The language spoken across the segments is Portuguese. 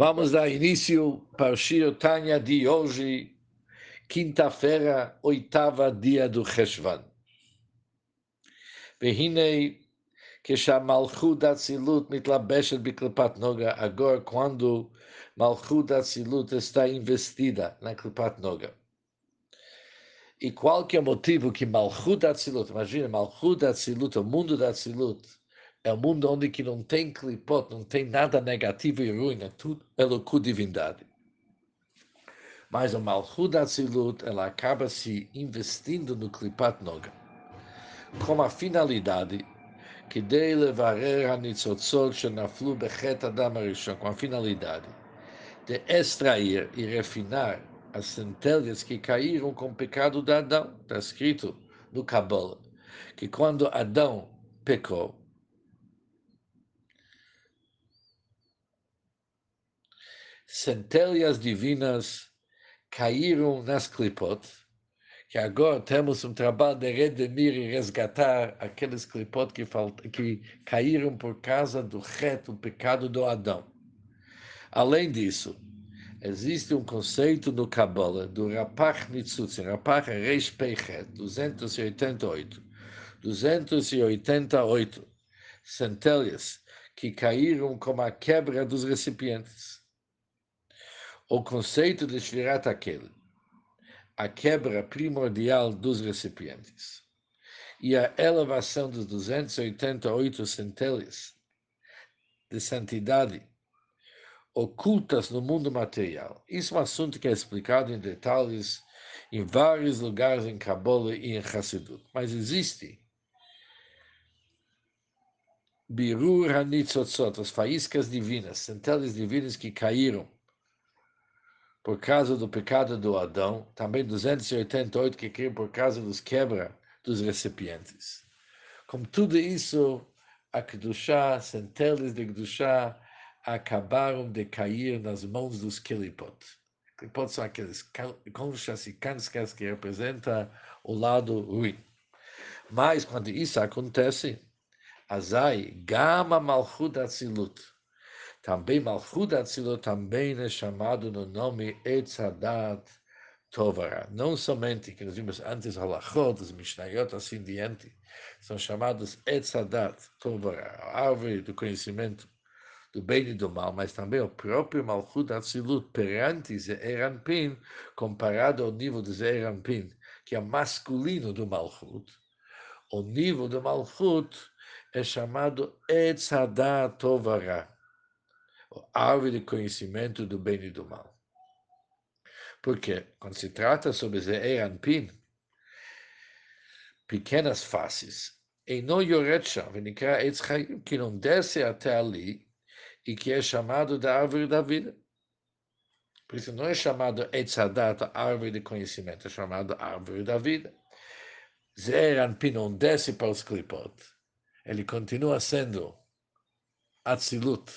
Vamos dar início para o Shir Tanya de hoje, quinta-feira, oitava dia do Cheshvan. Vehinei, que Malchut Atzilut mitlabeshet biklipat noga, agora quando Malchut Atzilut está investida na klipat noga. E qual que é motivo que Malchut Atzilut, imagina, Malchut Atzilut, o mundo da Atzilut, é um mundo onde que não tem clipot, não tem nada negativo e ruim, é tudo loucura divindade. Mas o Malchut Atzilut, ela acaba se investindo no clipat noga, com a finalidade que de levarer a nitzotzot shenaflu bechet adam arishon, com a finalidade de extrair e refinar as centelhas que caíram com o pecado de Adão. Está escrito no Kabbalah que quando Adão pecou, centelhas divinas caíram nas clipot, que agora temos um trabalho de redimir e resgatar aqueles clipot que, que caíram por causa do reto, do pecado do Adão. Além disso, existe um conceito no Kabbalah do Rapach Nitzutzi, Rapach Reish Peichet, 288, 288 centelhas que caíram como a quebra dos recipientes o conceito de Shvirat aquele, a quebra primordial dos recipientes, e a elevação dos 288 centelhas de santidade ocultas no mundo material. Isso é um assunto que é explicado em detalhes em vários lugares em Kabbalah e em Hassidut. Mas existe Birur Hanitzotzot, as faíscas divinas, centelhas divinas que caíram por causa do pecado do Adão, também 288 que caiu por causa dos quebra dos recipientes. Com tudo isso, a Kedushá, centelhas de Kedushá, acabaram de cair nas mãos dos Kelipot. Kelipot são aqueles conchas e canscas que representam o lado ruim. Mas quando isso acontece, Azai, Gama Malchut Atzilut, também Malchut Atzilot também é chamado no nome Etzadat Tovara. Não somente que nós vimos antes Halachot, os Mishnayot, assim diante, são chamados Etzadat Tovara, a árvore do conhecimento do bem e do mal, mas também o próprio Malchut Atzilut perante Zeranpin, comparado ao nível de Zeranpin, que é masculino do Malchut. O nível do Malchut é chamado Etzadat Tovara árvore de conhecimento do bem e do mal. Porque quando se trata sobre Ze'er Anpin, pequenas faces, e não Yoretcha, que não desce até ali, e que é chamado da árvore da vida. Por isso não é chamado Etzadat, árvore de conhecimento, é chamado árvore da vida. Ze'er Anpin não desce para os clipot, ele continua sendo Atzilut,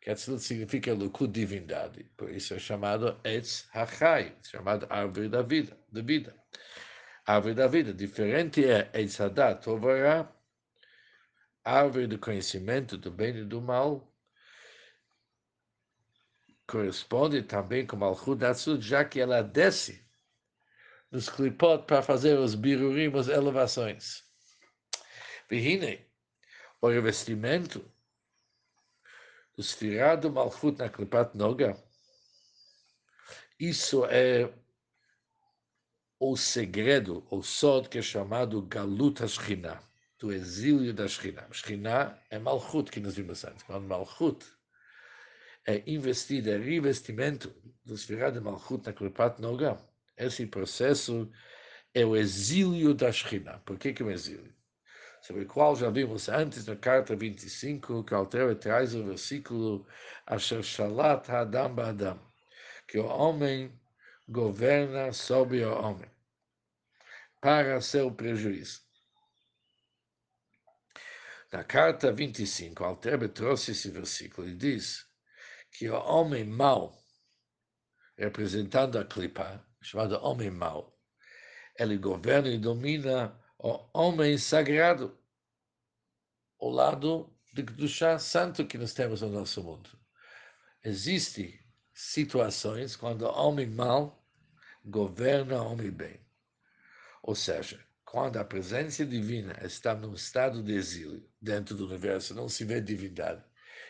que Atzilut significa Lukud divindade. Por isso é chamado Etz Hachai, chamado árvore da vida, da vida. Árvore da vida. Diferente é Etz Hadat Tovara, árvore do conhecimento do bem e do mal, corresponde também com Malchut Atzilut, já que ela desce nos clipot para fazer os birurim, as elevações. Vihine, o revestimento o Sfirado Malchut na Klipat Noga, isso é o segredo, o sod que é chamado Galut Shechina, do exílio da Shechina. Shechina é Malchut, que nós vimos antes. Quando Malchut é investido, é revestimento do Sfirado Malchut na Klipat Noga, esse processo é o exílio da Shechina. Por que, que é o exílio? Sobre o qual já vimos antes na carta 25, que Altera traz o versículo Asher Shalat Adam que o homem governa sobre o homem, para seu prejuízo. Na carta 25, Alter trouxe esse versículo e diz que o homem mau, representando a clipa, chamado homem mau, ele governa e domina homem sagrado, o lado de Kedushá santo que nós temos no nosso mundo. existem situações quando o homem mal governa o homem bem. Ou seja, quando a presença divina está num estado de exílio dentro do universo, não se vê divindade.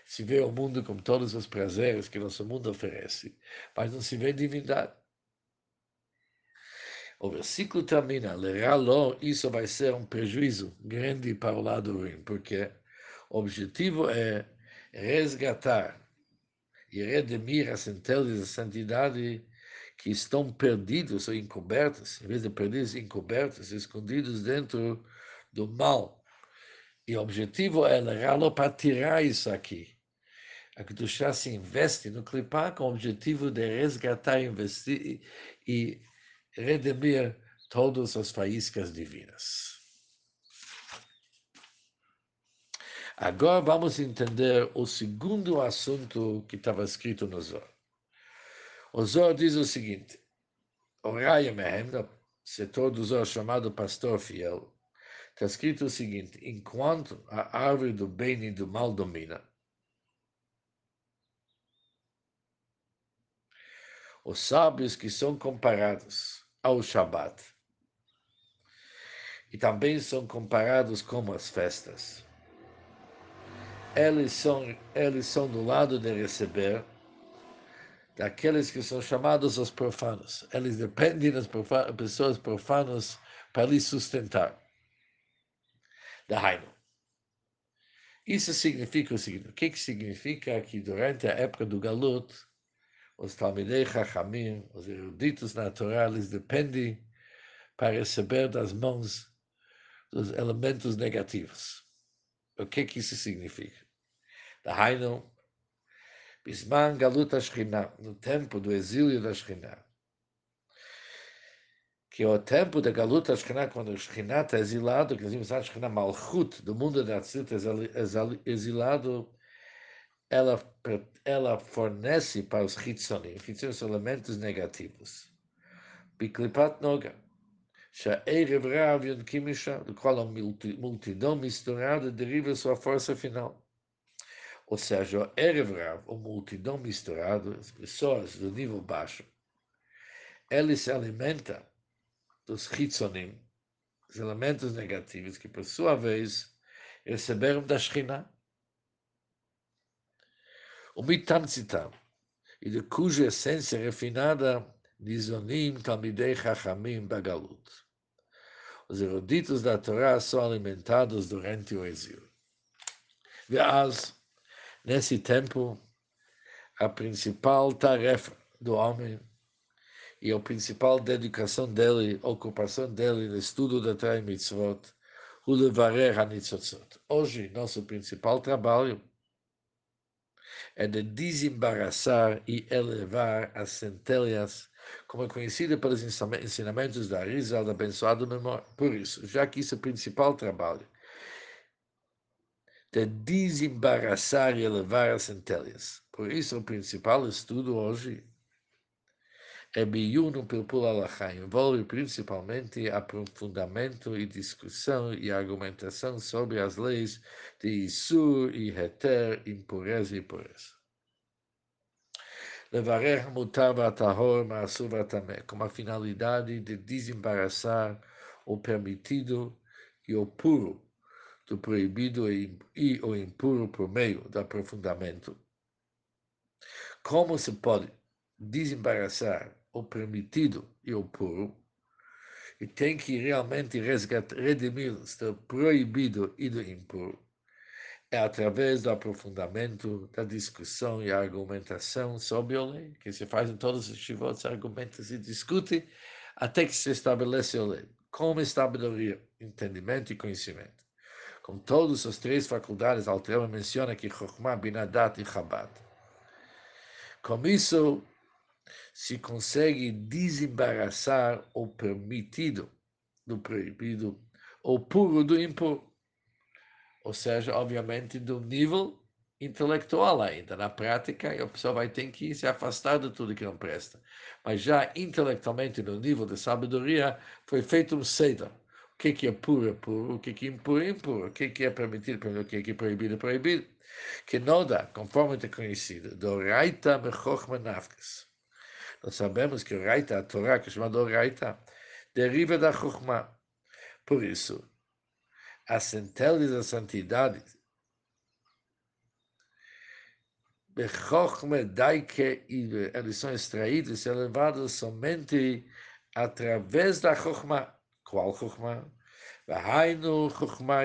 Se vê o mundo com todos os prazeres que nosso mundo oferece, mas não se vê divindade. O versículo termina, leraló, isso vai ser um prejuízo grande para o lado ruim, porque o objetivo é resgatar e redimir as centelhas da santidade que estão perdidos ou encobertos, em vez de perdidos, encobertos, escondidos dentro do mal. E o objetivo é levá-lo para tirar isso aqui. A Kedushá se investe no clipar com o objetivo de resgatar, investir e redimir todas as faíscas divinas. Agora vamos entender o segundo assunto que estava escrito no Zohar. O Zohar diz o seguinte, o Raya Mehem, setor do Zohar chamado Pastor Fiel, está escrito o seguinte, enquanto a árvore do bem e do mal domina, os sábios que são comparados ao Shabat e também são comparados como as festas. Eles são, eles são do lado de receber daqueles que são chamados os profanos. Eles dependem das pessoas profanas para lhes sustentar. Dahainu. Isso significa o seguinte: o que, que significa que durante a época do Galut, os Talmidei Chachamim, os eruditos naturais, dependem para receber das mãos dos elementos negativos. O que, que isso significa? Dahainu, Bisman Galut Ashkina, no tempo do exílio da Ashkina. Que é o tempo da Galut Ashkina, quando a Ashkina está exilado, que nós a Ashkina Malchut, do mundo da Tzilt exilado, ela, ela fornece para os Hitzonim, Hitzonim são elementos negativos. Biklipat Noga, Sha'erev Rav Yom Kimisha, do qual é a multidão misturada deriva sua força final. Ou seja, o Erev Rav, a multidão misturada, as pessoas do nível baixo, ele se alimenta dos Hitzonim, os elementos negativos, que por sua vez receberam da Shekhinah. O Mitamtzitam, e de cuja essência refinada, Nizonim Talmidei Chachamim Bagalut. Os eruditos da Torá são alimentados durante o exílio. Vאז, Nesse tempo, a principal tarefa do homem e a principal dedicação dele, ocupação dele no estudo da Torah Mitzvot, o Hanitzotzot. Hoje, nosso principal trabalho é de desembaraçar e elevar as centelhas, como é conhecida pelos ensinamentos da Rizal, da abençoada memória. Por isso, já que isso é o principal trabalho, de desembaraçar e elevar as centelhas. Por isso, o principal estudo hoje é Biyunu Pilpul Alachá, envolve principalmente aprofundamento e discussão e argumentação sobre as leis de Isur e Heter, impureza e pureza. Levarer mutar vatahor ma'asur vatamé, com a finalidade de desembaraçar o permitido e o puro do proibido e o impuro por meio do aprofundamento. Como se pode desembaraçar o permitido e o puro, e tem que realmente resgatar, redimir-os do proibido e do impuro, é através do aprofundamento, da discussão e argumentação sobre a lei, que se faz em todos os chivotes, argumenta e discute, até que se estabelece a lei, como sabedoria, entendimento e conhecimento com todas as três faculdades, Altrema menciona que Chokhmah, Binadat e Chabad. Com isso, se consegue desembaraçar o permitido do proibido, o puro do impuro. Ou seja, obviamente, do nível intelectual ainda. Na prática, a pessoa vai ter que se afastar de tudo que não presta. Mas já intelectualmente, no nível de sabedoria, foi feito um seder que, que é puro é puro, o que, que é impuro é impuro, o que, que é permitido, o que, que é proibido é proibido. Que Noda, conforme é conhecido, do Raita Bechochma Nafkes. Nós sabemos que Raita, a Torá, que é chamado Raita, deriva da Chochma. Por isso, as centelhas da santidade eles são extraídos e elevados somente através da Chochma. Qual Chochma? Vahainu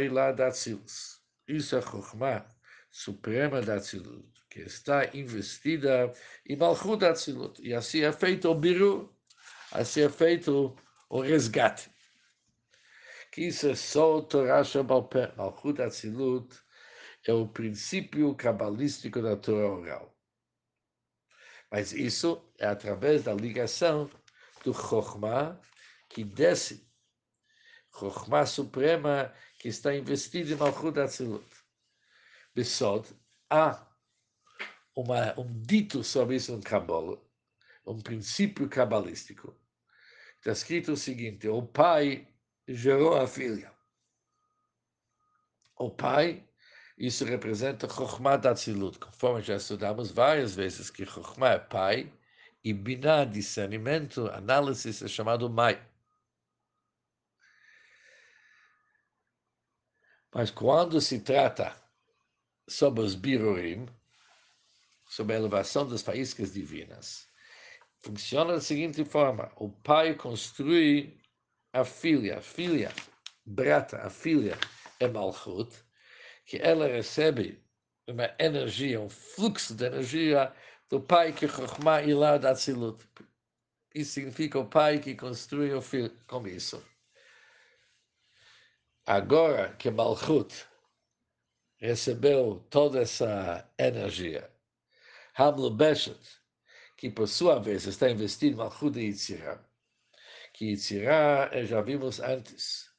Ilá Datzilus. Isso é Chochma suprema da Tzilut, que está investida em Malchut da Tzilut. E assim é feito o biru, assim é feito o resgate. Que isso é só o Torá Shabalpé. Malchut da Tzilut é o princípio cabalístico da Torá oral. Mas isso é através da ligação do Chokhmah que desce, Chokhmah suprema que está investido em Malchut Atzilut. Besod, há uma, um dito sobre isso no Kabbalah, um princípio cabalístico. Está escrito o seguinte: o pai gerou a filha. O pai, isso representa Chokhmah Atzilut, conforme já estudamos várias vezes que Chokhmah é pai e Binah, discernimento, análise, é chamado Mai. Mas quando se trata sobre os birurim, sobre a elevação das faíscas divinas, funciona da seguinte forma: o pai construi a filha, a filha, brata, a filha é Malchut, que ela recebe uma energia, um fluxo de energia do pai que Chokhmah da Tzilut. Isso significa o pai que construi o filho com isso. Agora que Malchut recebeu toda essa energia, Hamlu Beshet, que por sua vez está investido em Malchut e Yitzirah, que Yitzirah, eh, já vimos antes,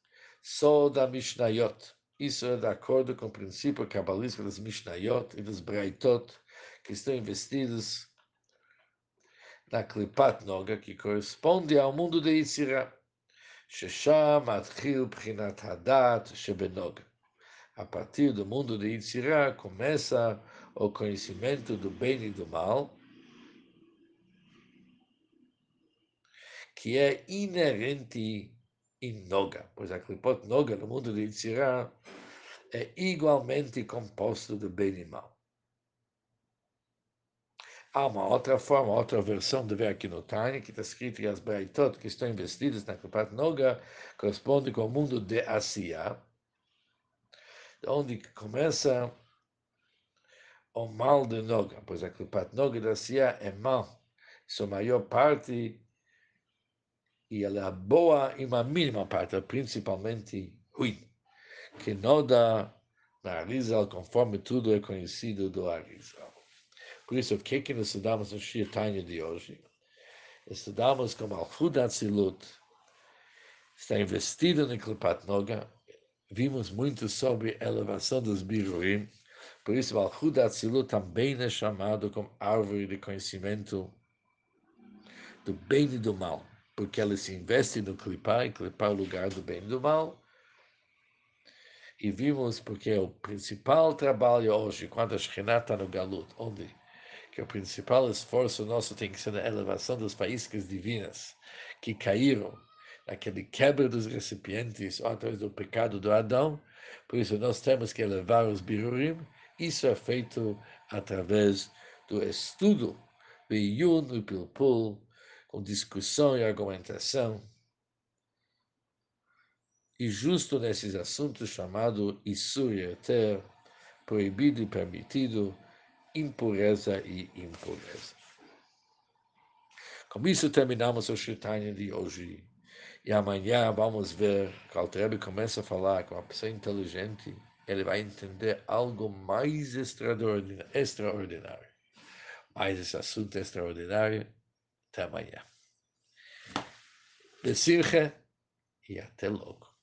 só da Mishnayot. Isso é de acordo com o princípio cabalístico das Mishnayot e dos Braitot, que estão investidos na Klipat Noga, que corresponde ao mundo de Yitzirah. ששם מתחיל בחינת הדת שבנוגה. A partir do mundo de Yitzirah começa o conhecimento do bem e do mal, que é inerente em Noga, pois a Klipot Noga no mundo de Yitzirah é igualmente composto de bem e mal. Há uma outra forma, outra versão de ver aqui no Tânia, que está escrito que as Braitot que estão investidas na Klipat Noga correspondem com o mundo de Asiya, onde começa o mal de Noga, pois a Klipat Noga de Asiya é mal, sua maior parte, e ela é boa em uma mínima parte, principalmente ruim, que Noda na Arizal, conforme tudo é conhecido do Arizal. Por isso, o que, que nós estudamos no Shir Tanya de hoje? Estudamos como Atzilut está investido no Klipat Noga. Vimos muito sobre a elevação dos Birurim. Por isso, o Alfud Atzilut também é chamado como árvore de conhecimento do bem e do mal. Porque ela se investe no Klipar, e Klipar é o lugar do bem e do mal. E vimos porque o principal trabalho hoje, quando a Shekhinah está no Galut, onde que o principal esforço nosso tem que ser na elevação das faíscas divinas que caíram naquele quebra dos recipientes através do pecado do Adão. Por isso, nós temos que elevar os birurim. Isso é feito através do estudo, Beyun e Pilpul, com discussão e argumentação. E justo nesses assuntos chamado Isur e proibido e permitido, impureza e impureza. Com isso terminamos o Shirtanya de hoje. E amanhã vamos ver que o Altrebe começa a falar com uma pessoa inteligente, ele vai entender algo mais extraordinário. Mais esse assunto extraordinário. Até amanhã. Besirche e até logo.